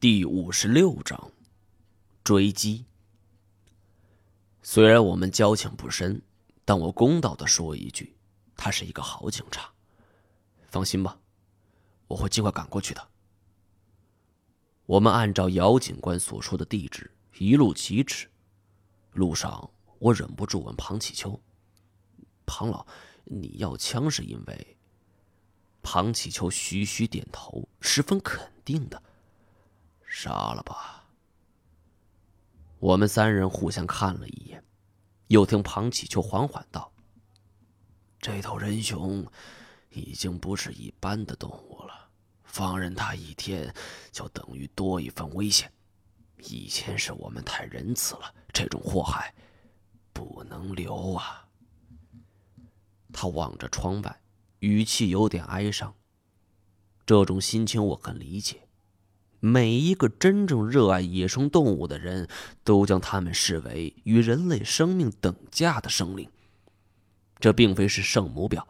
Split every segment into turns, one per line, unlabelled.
第五十六章，追击。虽然我们交情不深，但我公道的说一句，他是一个好警察。放心吧，我会尽快赶过去的。我们按照姚警官所说的地址一路疾驰，路上我忍不住问庞启秋：“庞老，你要枪是因为？”庞启秋徐徐点头，十分肯定的。杀了吧！我们三人互相看了一眼，又听庞启秋缓缓道：“这头人熊已经不是一般的动物了，放任它一天，就等于多一份危险。以前是我们太仁慈了，这种祸害不能留啊！”他望着窗外，语气有点哀伤。这种心情我很理解。每一个真正热爱野生动物的人，都将它们视为与人类生命等价的生灵。这并非是圣母婊，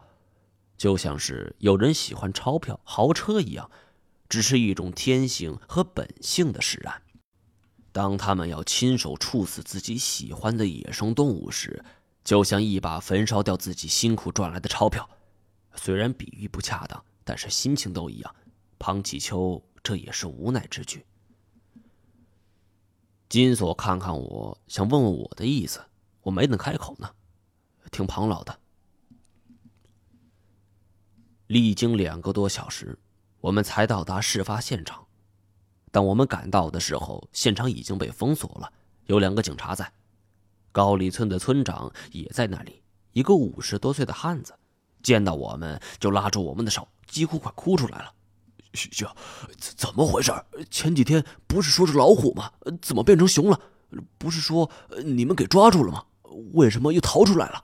就像是有人喜欢钞票、豪车一样，只是一种天性和本性的使然。当他们要亲手处死自己喜欢的野生动物时，就像一把焚烧掉自己辛苦赚来的钞票。虽然比喻不恰当，但是心情都一样。庞启秋。这也是无奈之举。金锁看看我，想问问我的意思，我没等开口呢，听庞老的。历经两个多小时，我们才到达事发现场。当我们赶到的时候，现场已经被封锁了，有两个警察在，高里村的村长也在那里。一个五十多岁的汉子，见到我们就拉住我们的手，几乎快哭出来了。
这怎怎么回事？前几天不是说是老虎吗？怎么变成熊了？不是说你们给抓住了吗？为什么又逃出来了？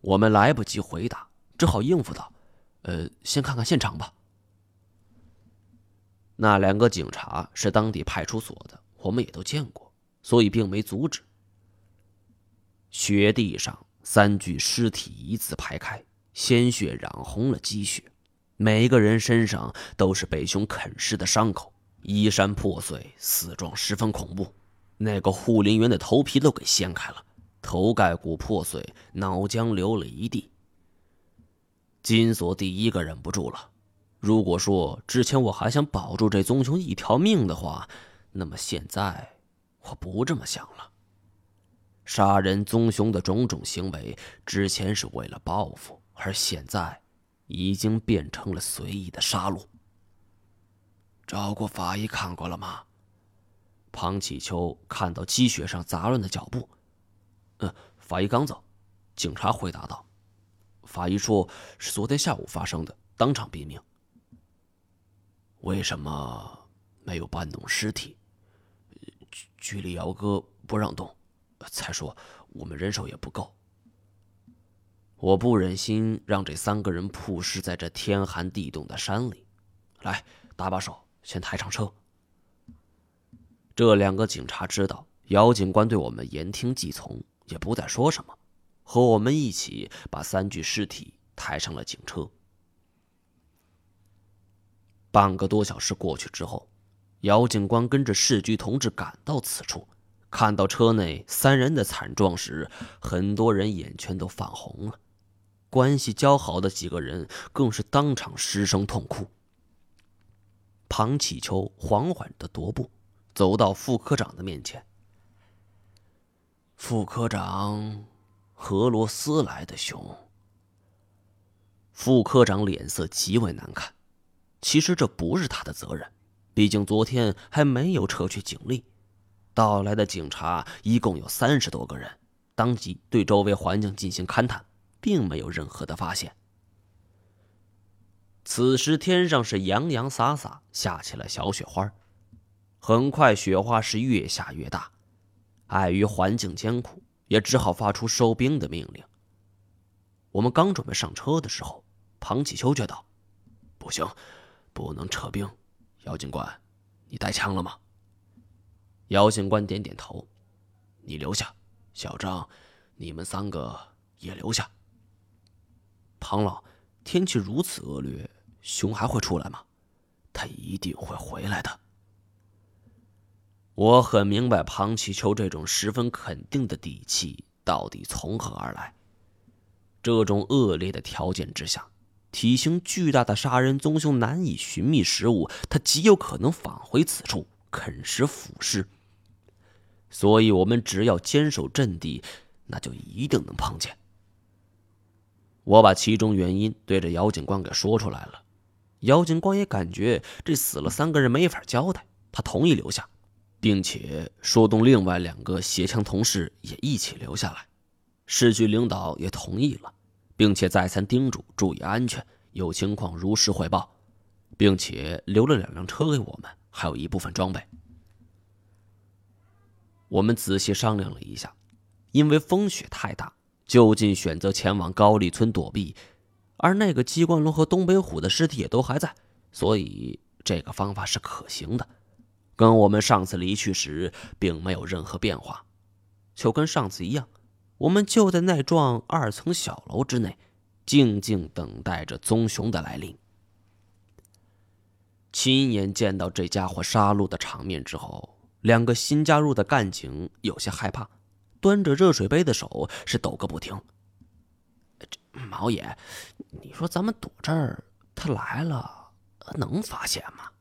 我们来不及回答，只好应付道：“呃，先看看现场吧。”那两个警察是当地派出所的，我们也都见过，所以并没阻止。雪地上，三具尸体一字排开，鲜血染红了积雪。每一个人身上都是被熊啃噬的伤口，衣衫破碎，死状十分恐怖。那个护林员的头皮都给掀开了，头盖骨破碎，脑浆流了一地。金锁第一个忍不住了。如果说之前我还想保住这棕熊一条命的话，那么现在我不这么想了。杀人棕熊的种种行为，之前是为了报复，而现在……已经变成了随意的杀戮。
找过法医看过了吗？
庞启秋看到积雪上杂乱的脚步，
嗯，法医刚走。警察回答道：“法医说是昨天下午发生的，当场毙命。为什么没有搬动尸体？局里姚哥不让动，再说我们人手也不够。”
我不忍心让这三个人曝尸在这天寒地冻的山里，
来，搭把手，先抬上车。
这两个警察知道姚警官对我们言听计从，也不再说什么，和我们一起把三具尸体抬上了警车。半个多小时过去之后，姚警官跟着市局同志赶到此处，看到车内三人的惨状时，很多人眼圈都泛红了。关系交好的几个人更是当场失声痛哭。庞启秋缓缓的踱步，走到副科长的面前。
副科长，俄罗斯来的熊。
副科长脸色极为难看。其实这不是他的责任，毕竟昨天还没有撤去警力。到来的警察一共有三十多个人，当即对周围环境进行勘探。并没有任何的发现。此时天上是洋洋洒洒下起了小雪花，很快雪花是越下越大。碍于环境艰苦，也只好发出收兵的命令。我们刚准备上车的时候，庞启秋却道：“
不行，不能撤兵。姚警官，你带枪了吗？”
姚警官点点头：“
你留下，小张，你们三个也留下。”
庞老，天气如此恶劣，熊还会出来吗？
他一定会回来的。
我很明白庞启秋这种十分肯定的底气到底从何而来。这种恶劣的条件之下，体型巨大的杀人棕熊难以寻觅食物，它极有可能返回此处啃食腐尸。所以，我们只要坚守阵地，那就一定能碰见。我把其中原因对着姚警官给说出来了，姚警官也感觉这死了三个人没法交代，他同意留下。并且说动另外两个携枪同事也一起留下来，市局领导也同意了，并且再三叮嘱注意安全，有情况如实汇报，并且留了两辆车给我们，还有一部分装备。我们仔细商量了一下，因为风雪太大，就近选择前往高丽村躲避，而那个机关龙和东北虎的尸体也都还在，所以这个方法是可行的。跟我们上次离去时并没有任何变化，就跟上次一样，我们就在那幢二层小楼之内，静静等待着棕熊的来临。亲眼见到这家伙杀戮的场面之后，两个新加入的干警有些害怕，端着热水杯的手是抖个不停。这毛爷，你说咱们躲这儿，他来了能发现吗？